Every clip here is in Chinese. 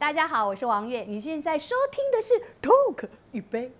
大家好，我是王月，你现在收听的是 Talk 一杯。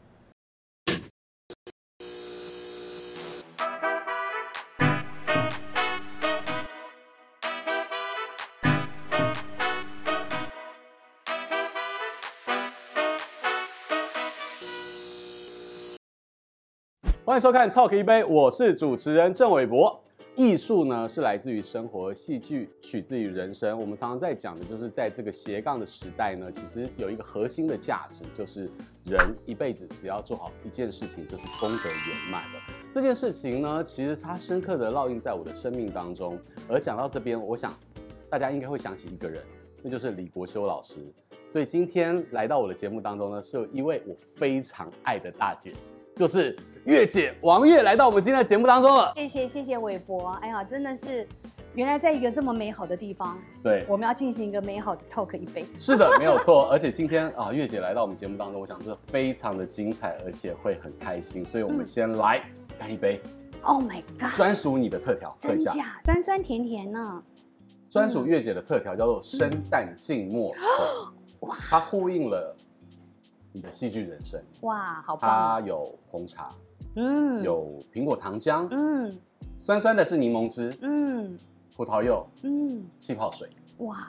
欢迎收看 Talk 一杯，我是主持人郑伟博。艺术呢是来自于生活，戏剧取自于人生。我们常常在讲的就是在这个斜杠的时代呢，其实有一个核心的价值，就是人一辈子只要做好一件事情，就是功德圆满的。这件事情呢，其实它深刻的烙印在我的生命当中。而讲到这边，我想大家应该会想起一个人，那就是李国修老师。所以今天来到我的节目当中呢，是有一位我非常爱的大姐，就是。月姐王月来到我们今天的节目当中了，谢谢谢谢韦博，哎呀，真的是，原来在一个这么美好的地方，对，我们要进行一个美好的 talk 一杯，是的，没有错，而且今天啊，月姐来到我们节目当中，我想这非常的精彩，而且会很开心，所以我们先来干一杯，Oh my God，专属你的特调，真假，酸酸甜甜呢，专属月姐的特调叫做生旦净末丑，哇，它呼应了你的戏剧人生，哇，好。棒，它有红茶。嗯，有苹果糖浆，嗯，酸酸的是柠檬汁，嗯，葡萄柚，嗯，气泡水，哇，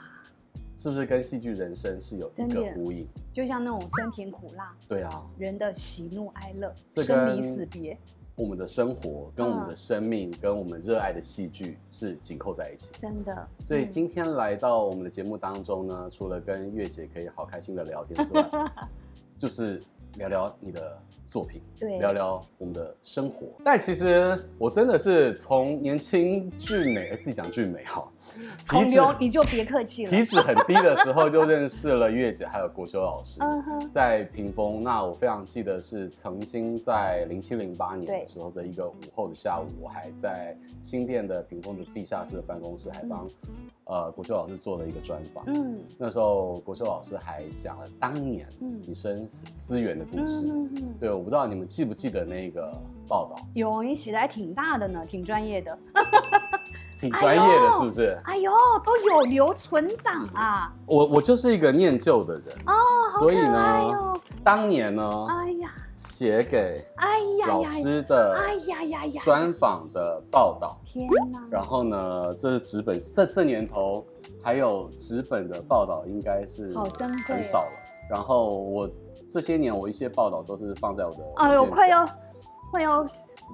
是不是跟戏剧人生是有一个呼应？就像那种酸甜苦辣，对啊，人的喜怒哀乐，生离死别，我们的生活跟我们的生命跟我们热爱的戏剧是紧扣在一起，真的。所以今天来到我们的节目当中呢，除了跟月姐可以好开心的聊天之外，就是。聊聊你的作品，对，聊聊我们的生活。但其实我真的是从年轻俊美，哎，自己讲俊美哈，体脂你就别客气了。体脂很低的时候就认识了月姐，还有国修老师，在屏风。那我非常记得是曾经在零七零八年的时候的一个午后的下午，我还在新店的屏风的地下室的办公室，还帮。呃，国修老师做了一个专访，嗯，那时候国修老师还讲了当年你生思源的故事，嗯嗯，对，我不知道你们记不记得那个报道？有，你写的还挺大的呢，挺专业的，挺专业的，是不是？哎呦，都有留存档啊！我我就是一个念旧的人哦，所以呢，当年呢，哎呀。写给老师的专访的报道，天哪！然后呢，这是纸本，这这年头还有纸本的报道，应该是好珍贵，很少了。然后我这些年我一些报道都是放在我的，哎呦，快要快要。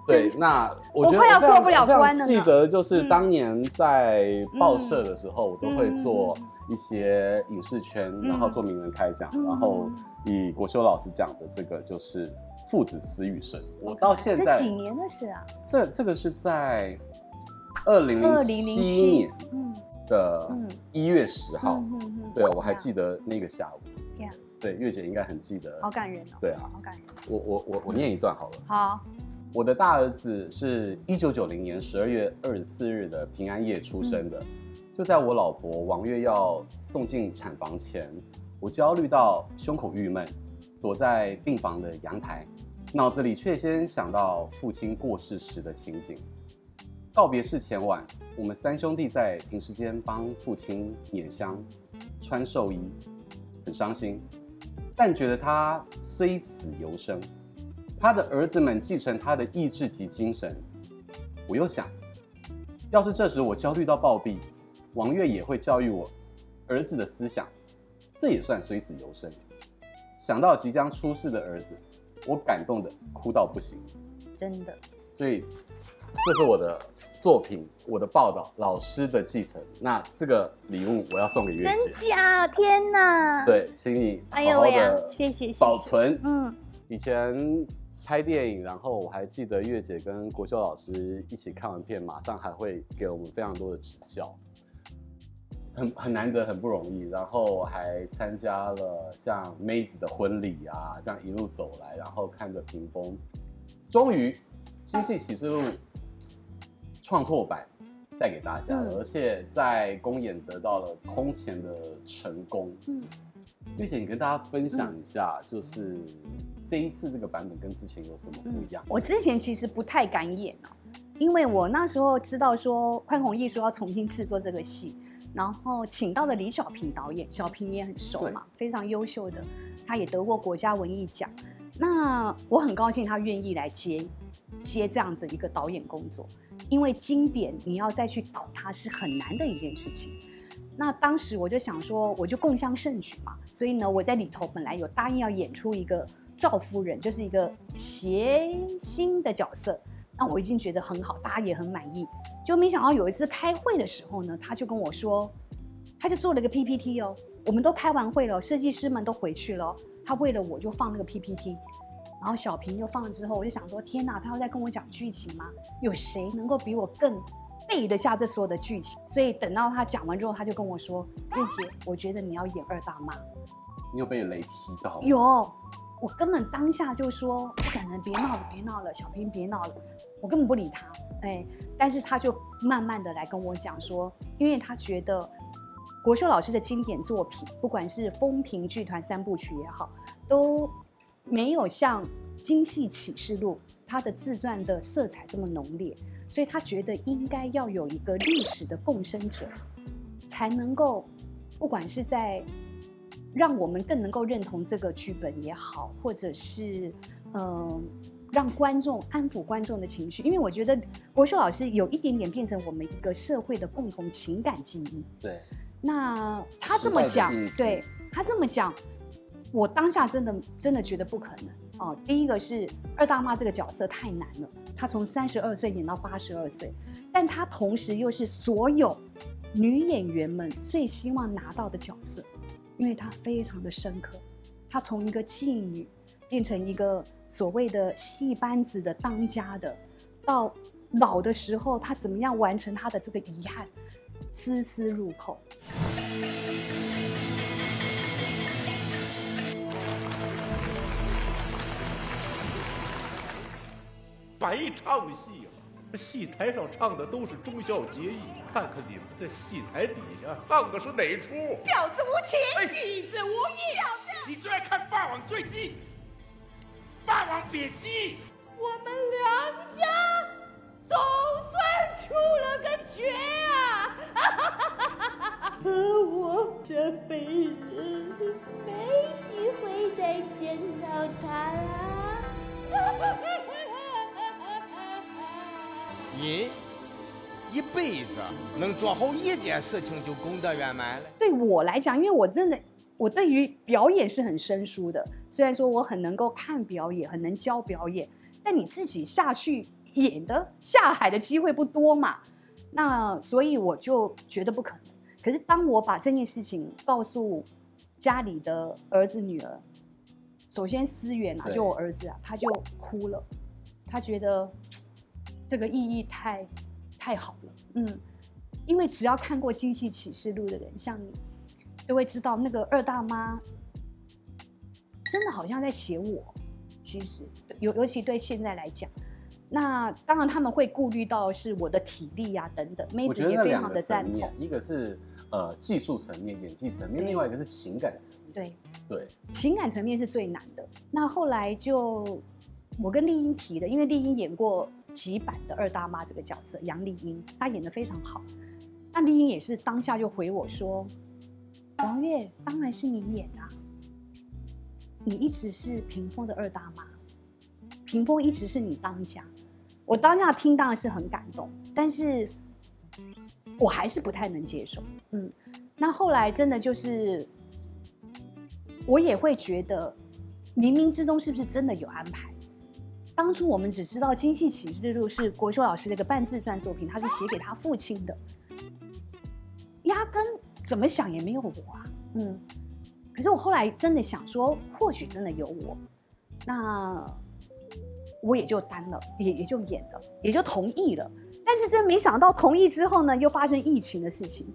对，那我觉得我快要过不了关了。记得就是当年在报社的时候，我都会做一些影视圈，然后做名人开讲，然后以国修老师讲的这个就是父子死与生。我到现在这几年的事啊？这这个是在二零零七年的一月十号。对，我还记得那个下午。对，月姐应该很记得。好感人哦。对啊，好感人。我我我我念一段好了。好。我的大儿子是一九九零年十二月二十四日的平安夜出生的。就在我老婆王月要送进产房前，我焦虑到胸口郁闷，躲在病房的阳台，脑子里却先想到父亲过世时的情景。告别式前晚，我们三兄弟在停尸间帮父亲捻香、穿寿衣，很伤心，但觉得他虽死犹生。他的儿子们继承他的意志及精神，我又想，要是这时我焦虑到暴毙，王月也会教育我儿子的思想，这也算虽死犹生。想到即将出世的儿子，我感动的哭到不行，真的。所以，这是我的作品，我的报道，老师的继承。那这个礼物我要送给月姐。真假？天哪！对，请你好好的谢谢保存。嗯，以前。拍电影，然后我还记得月姐跟国秀老师一起看完片，马上还会给我们非常多的指教，很很难得，很不容易。然后还参加了像妹子的婚礼啊，这样一路走来，然后看着屏风，终于《星系启示录》创拓版带给大家了，而且在公演得到了空前的成功。嗯，月姐，你跟大家分享一下，就是。这一次这个版本跟之前有什么不一样？我之前其实不太敢演啊，因为我那时候知道说宽宏艺术要重新制作这个戏，然后请到了李小平导演，小平也很熟嘛，非常优秀的，他也得过国家文艺奖。那我很高兴他愿意来接接这样子一个导演工作，因为经典你要再去导它是很难的一件事情。那当时我就想说，我就共襄盛举嘛，所以呢，我在里头本来有答应要演出一个赵夫人，就是一个谐星的角色。那我已经觉得很好，大家也很满意。就没想到有一次开会的时候呢，他就跟我说，他就做了个 PPT 哦，我们都开完会了，设计师们都回去了，他为了我就放那个 PPT，然后小平就放了之后，我就想说，天哪，他要再跟我讲剧情吗？有谁能够比我更背得下这所有的剧情？所以等到他讲完之后，他就跟我说，燕姐，我觉得你要演二大妈。你有被雷劈到？有。我根本当下就说不可能，别闹了，别闹了，小平别闹了，我根本不理他，哎，但是他就慢慢的来跟我讲说，因为他觉得国秀老师的经典作品，不管是风评剧团三部曲也好，都没有像《京戏启示录》他的自传的色彩这么浓烈，所以他觉得应该要有一个历史的共生者，才能够，不管是在。让我们更能够认同这个剧本也好，或者是嗯、呃，让观众安抚观众的情绪，因为我觉得国秀老师有一点点变成我们一个社会的共同情感记忆。对，那他这么讲，对他这么讲，我当下真的真的觉得不可能哦。第一个是二大妈这个角色太难了，她从三十二岁演到八十二岁，但她同时又是所有女演员们最希望拿到的角色。因为她非常的深刻，她从一个妓女变成一个所谓的戏班子的当家的，到老的时候，她怎么样完成她的这个遗憾，丝丝入扣。白唱戏。戏台上唱的都是忠孝节义，看看你们在戏台底下唱的是哪出？婊子无情，戏子无义。婊子，你最爱看《霸王追击》《霸王别姬》。我们两家总算出了个绝啊！可我这辈子没机会再见到他了。你一辈子能做好一件事情就功德圆满了。对我来讲，因为我真的我对于表演是很生疏的。虽然说我很能够看表演，很能教表演，但你自己下去演的下海的机会不多嘛。那所以我就觉得不可能。可是当我把这件事情告诉家里的儿子女儿，首先思远啊，就我儿子啊，他就哭了，他觉得。这个意义太太好了，嗯，因为只要看过《京戏启示录》的人，像你，都会知道那个二大妈真的好像在写我。其实，尤尤其对现在来讲，那当然他们会顾虑到是我的体力呀、啊、等等。妹子也非常的赞同。一个是呃技术层面、演技层面，另外一个是情感层面。对对，情感层面是最难的。那后来就我跟丽英提的，因为丽英演过。几版的二大妈这个角色，杨丽英，她演的非常好。那丽英也是当下就回我说：“王月，当然是你演啊，你一直是屏风的二大妈，屏风一直是你当家。”我当下听当然是很感动，但是我还是不太能接受。嗯，那后来真的就是，我也会觉得，冥冥之中是不是真的有安排？当初我们只知道《京戏启示录》是国修老师的一个半自传作品，他是写给他父亲的，压根怎么想也没有我啊，嗯。可是我后来真的想说，或许真的有我，那我也就担了，也也就演了，也就同意了。但是真没想到，同意之后呢，又发生疫情的事情，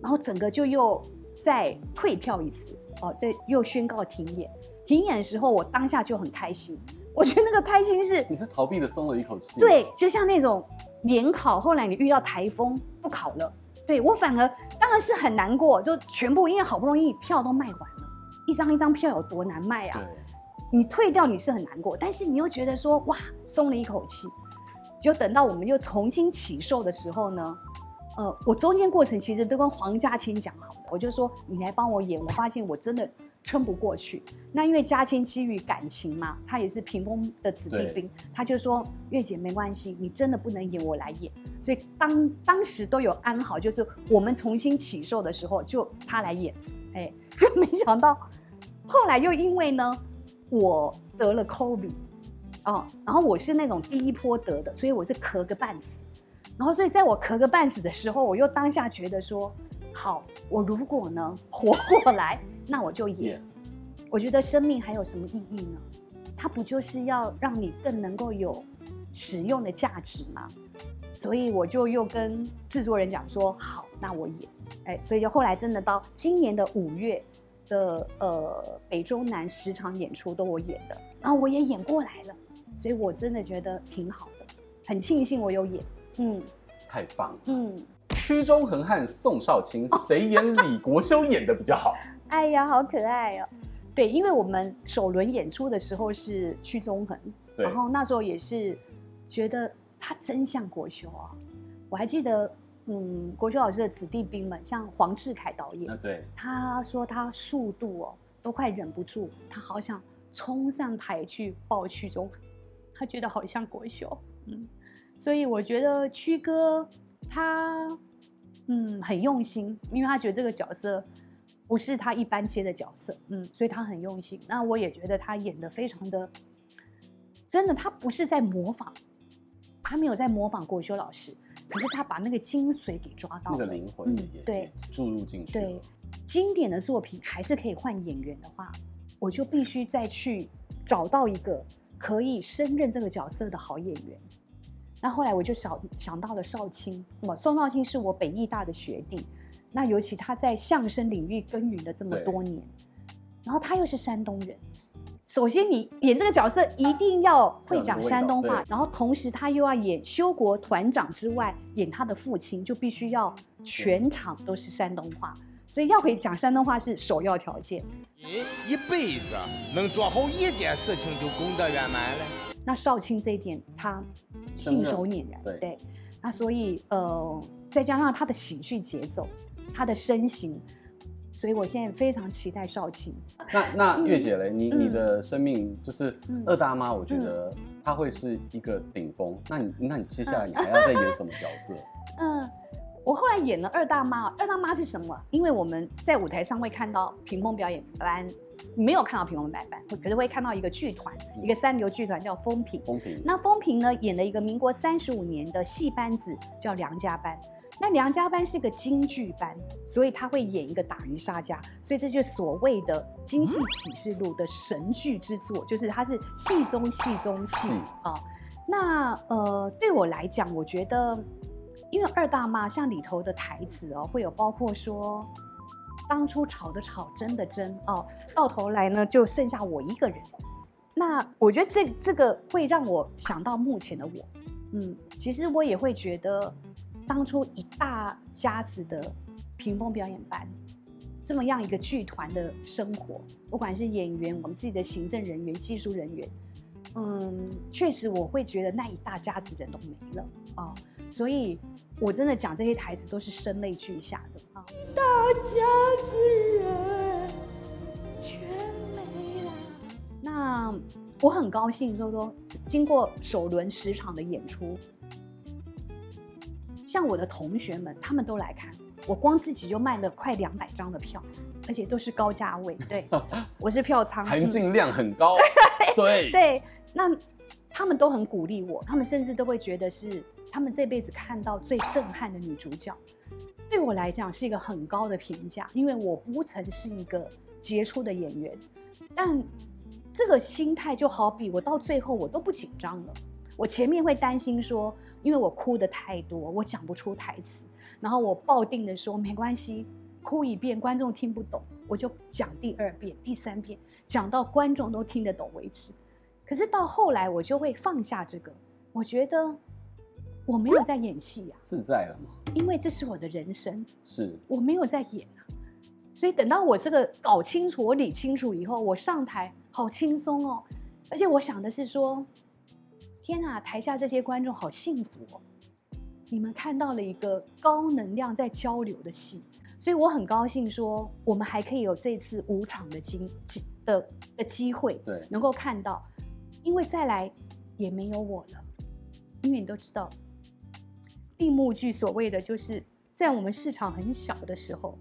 然后整个就又再退票一次，哦，这又宣告停演。停演的时候，我当下就很开心。我觉得那个开心是，你是逃避的松了一口气。对，就像那种联考，后来你遇到台风不考了，对我反而当然是很难过，就全部因为好不容易票都卖完了，一张一张票有多难卖啊？你退掉你是很难过，但是你又觉得说哇松了一口气，就等到我们又重新起售的时候呢，呃，我中间过程其实都跟黄家千讲好的，我就说你来帮我演，我发现我真的撑不过去。那因为嘉谦基于感情嘛，他也是屏风的子弟兵，他就说月姐没关系，你真的不能演，我来演。所以当当时都有安好，就是我们重新起售的时候，就他来演，哎，就没想到后来又因为呢，我得了 COVID，哦，然后我是那种第一波得的，所以我是咳个半死。然后，所以在我咳个半死的时候，我又当下觉得说，好，我如果呢活过来，那我就演。我觉得生命还有什么意义呢？它不就是要让你更能够有使用的价值吗？所以我就又跟制作人讲说，好，那我演。哎，所以就后来真的到今年的五月的呃北中南十场演出都我演的，然后我也演过来了，所以我真的觉得挺好的，很庆幸我有演。嗯，太棒了。嗯，屈中恒和宋少卿，谁演李国修演的比较好？哎呀，好可爱哦。对，因为我们首轮演出的时候是屈中恒，然后那时候也是觉得他真像国修啊。我还记得，嗯，国修老师的子弟兵们，像黄志凯导演，对，他说他速度哦都快忍不住，他好想冲上台去抱屈中恒，他觉得好像国修，嗯。所以我觉得屈哥他嗯很用心，因为他觉得这个角色不是他一般接的角色，嗯，所以他很用心。那我也觉得他演的非常的真的，他不是在模仿，他没有在模仿国修老师，可是他把那个精髓给抓到了，那个灵魂也、嗯、对注入进去。对，经典的作品还是可以换演员的话，我就必须再去找到一个可以胜任这个角色的好演员。那后来我就想想到了少卿，那么宋少卿是我北艺大的学弟，那尤其他在相声领域耕耘了这么多年，然后他又是山东人，首先你演这个角色一定要会讲山东话，然后同时他又要演修国团长之外，演他的父亲就必须要全场都是山东话，所以要会讲山东话是首要条件。你一辈子能做好一件事情就功德圆满了。那少卿这一点，他信手拈来，对，对，那所以呃，再加上他的喜剧节奏，他的身形，所以我现在非常期待少卿。那那月姐嘞，你、嗯、你的生命就是二大妈，我觉得她会是一个顶峰。嗯、那你那你接下来你还要再演什么角色？嗯，我后来演了二大妈。二大妈是什么？因为我们在舞台上会看到屏风表演班。没有看到屏风白板，可是会看到一个剧团，一个三流剧团叫风平。风平。那风平呢，演了一个民国三十五年的戏班子，叫梁家班。那梁家班是个京剧班，所以他会演一个打鱼杀家，所以这就是所谓的《京戏启示录》的神剧之作，就是它是戏中戏中戏啊。那呃，对我来讲，我觉得，因为二大妈像里头的台词哦，会有包括说。当初吵的吵，争的争哦，到头来呢，就剩下我一个人。那我觉得这这个会让我想到目前的我，嗯，其实我也会觉得，当初一大家子的屏风表演班，这么样一个剧团的生活，不管是演员，我们自己的行政人员、技术人员，嗯，确实我会觉得那一大家子人都没了啊。哦所以，我真的讲这些台词都是声泪俱下的啊！大家子人全没了。那我很高兴，说说经过首轮十场的演出，像我的同学们，他们都来看，我光自己就卖了快两百张的票，而且都是高价位。对，我是票仓，含金量很高。对对，那他们都很鼓励我，他们甚至都会觉得是。他们这辈子看到最震撼的女主角，对我来讲是一个很高的评价，因为我不曾是一个杰出的演员，但这个心态就好比我到最后我都不紧张了。我前面会担心说，因为我哭的太多，我讲不出台词，然后我抱定的说没关系，哭一遍观众听不懂，我就讲第二遍、第三遍，讲到观众都听得懂为止。可是到后来我就会放下这个，我觉得。我没有在演戏呀、啊，自在了吗？因为这是我的人生，是我没有在演啊，所以等到我这个搞清楚、我理清楚以后，我上台好轻松哦，而且我想的是说，天啊，台下这些观众好幸福哦，你们看到了一个高能量在交流的戏，所以我很高兴说，我们还可以有这次五场的机机的的机会，对，能够看到，因为再来也没有我了，因为你都知道，闭幕剧所谓的就是在我们市场很小的时候。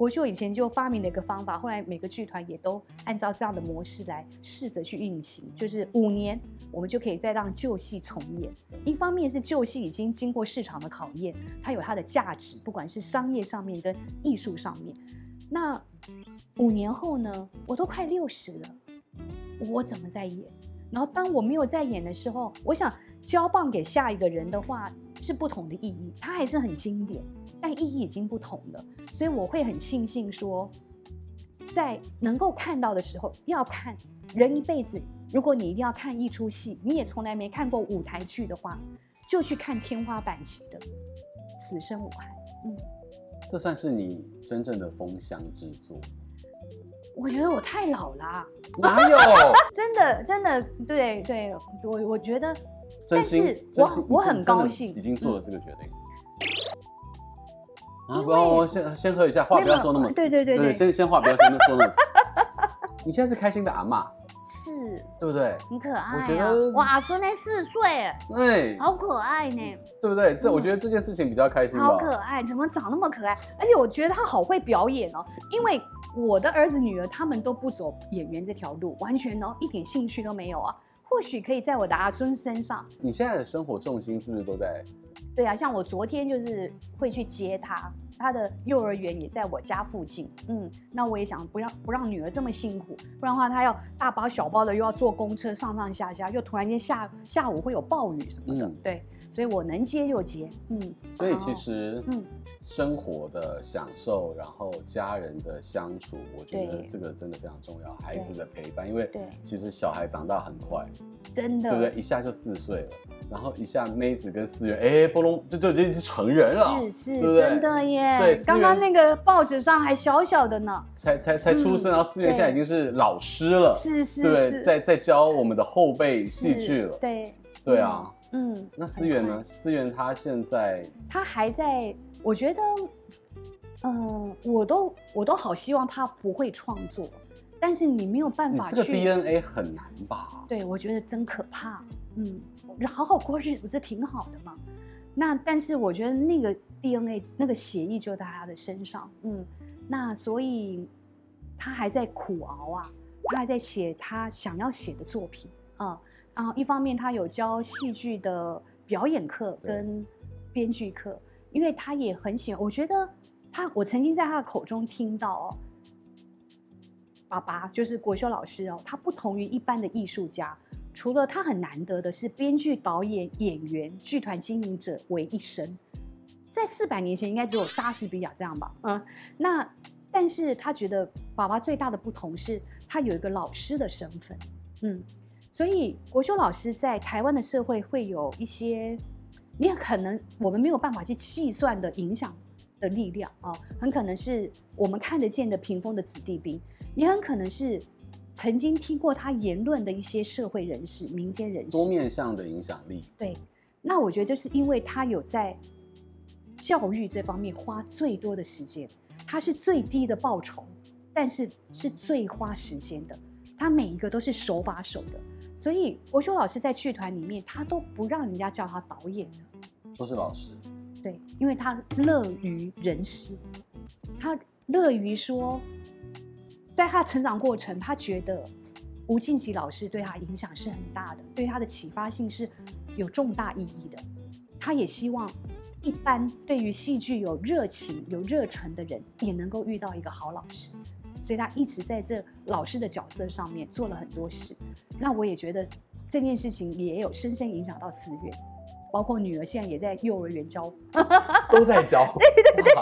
国秀以前就发明了一个方法，后来每个剧团也都按照这样的模式来试着去运行，就是五年我们就可以再让旧戏重演。一方面是旧戏已经经过市场的考验，它有它的价值，不管是商业上面跟艺术上面。那五年后呢？我都快六十了，我怎么再演？然后当我没有再演的时候，我想交棒给下一个人的话。是不同的意义，它还是很经典，但意义已经不同了。所以我会很庆幸说，在能够看到的时候要看。人一辈子，如果你一定要看一出戏，你也从来没看过舞台剧的话，就去看天花板级的《此生无憾》。嗯，这算是你真正的封箱之作。我觉得我太老了，哪有？真的，真的，对对，我我觉得。真心，但是我我很高兴，已经做了这个决定。嗯、啊，不要，我先先喝一下，话不要说那么死。对对对对，先先话不要先说那么死。你现在是开心的阿嬷，是，对不对？很可爱、啊。我觉得哇，孙才四岁，哎，好可爱呢，对不对？这我觉得这件事情比较开心。好可爱，怎么长那么可爱？而且我觉得他好会表演哦，因为我的儿子女儿他们都不走演员这条路，完全哦一点兴趣都没有啊。或许可以在我的阿孙身上。你现在的生活重心是不是都在？对啊，像我昨天就是会去接他，他的幼儿园也在我家附近。嗯，那我也想不让不让女儿这么辛苦，不然的话她要大包小包的又要坐公车上上下下，又突然间下下午会有暴雨什么的。嗯、对。所以我能接就接，嗯。所以其实，嗯，生活的享受，然后家人的相处，我觉得这个真的非常重要。孩子的陪伴，因为其实小孩长大很快，真的，对不对？一下就四岁了，然后一下妹子跟思源，哎，波隆就就已经成人了，是是，真的耶。对，刚刚那个报纸上还小小的呢，才才才出生，然后思源现在已经是老师了，是是，对，在在教我们的后辈戏剧了，对。对啊。嗯，那思源呢？思源他现在他还在，我觉得，嗯、呃，我都我都好希望他不会创作，但是你没有办法去。这个 DNA 很难吧？对，我觉得真可怕。嗯，好好过日子不是挺好的吗？那但是我觉得那个 DNA 那个血液就在他的身上。嗯，那所以他还在苦熬啊，他还在写他想要写的作品啊。啊，一方面他有教戏剧的表演课跟编剧课，因为他也很喜欢。我觉得他，我曾经在他的口中听到哦，爸爸就是国修老师哦，他不同于一般的艺术家，除了他很难得的是编剧、导演、演员、剧团经营者为一身，在四百年前应该只有莎士比亚这样吧？嗯，那但是他觉得爸爸最大的不同是他有一个老师的身份，嗯。所以国修老师在台湾的社会会有一些，你很可能我们没有办法去计算的影响的力量啊，很可能是我们看得见的屏风的子弟兵，也很可能是曾经听过他言论的一些社会人士、民间人士，多面向的影响力。对，那我觉得就是因为他有在教育这方面花最多的时间，他是最低的报酬，但是是最花时间的，他每一个都是手把手的。所以国修老师在剧团里面，他都不让人家叫他导演的，都是老师。对，因为他乐于人师，他乐于说，在他成长过程，他觉得吴静吉老师对他影响是很大的，对他的启发性是有重大意义的。他也希望一般对于戏剧有热情、有热忱的人，也能够遇到一个好老师。所以他一直在这老师的角色上面做了很多事，那我也觉得这件事情也有深深影响到思月，包括女儿现在也在幼儿园教，都在教，对对对，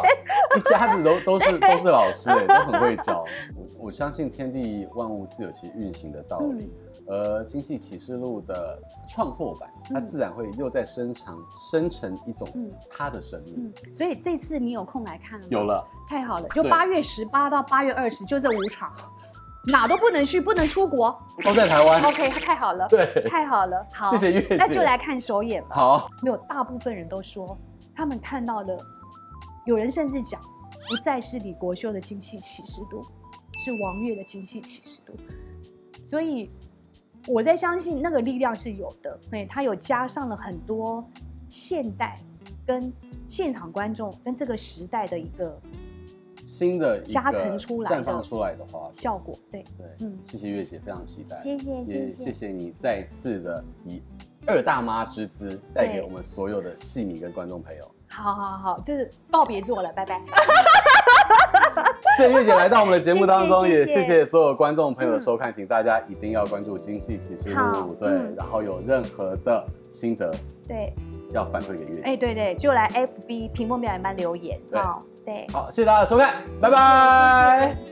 一家子都都是都是老师，都很会教。我我相信天地万物自有其运行的道理。嗯而《精细启示录》的创拓版，它自然会又在生长、生成一种它的生命。嗯，所以这次你有空来看了吗？有了，太好了！就八月十八到八月二十，就这五场，哪都不能去，不能出国，都在台湾。OK，太好了，对，太好了。好，谢谢月姐。那就来看首演吧。好，没有，大部分人都说他们看到了，有人甚至讲，不再是李国修的精细启示录，是王月的精细启示录。所以我在相信那个力量是有的，对，它有加上了很多现代跟现场观众跟这个时代的一个。新的加成出来、绽放出来的话效果，对对，嗯，谢谢月姐，非常期待，谢谢，也谢谢你再次的以二大妈之姿带给我们所有的戏迷跟观众朋友。好好好，就是告别做了，拜拜。谢谢月姐来到我们的节目当中，谢谢，也谢谢所有观众朋友的收看，嗯、请大家一定要关注《精细启示录》，对、嗯，然后有任何的心得，对，要反馈给月姐，哎，对对，就来 FB 屏幕表演班留言，好。对，好，谢谢大家的收看，拜拜。